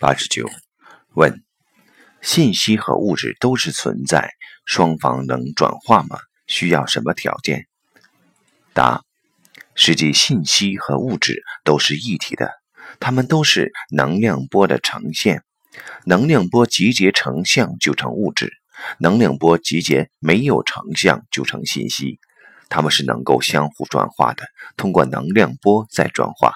八十九，问：信息和物质都是存在，双方能转化吗？需要什么条件？答：实际信息和物质都是一体的，它们都是能量波的呈现。能量波集结成像就成物质，能量波集结没有成像就成信息。它们是能够相互转化的，通过能量波再转化。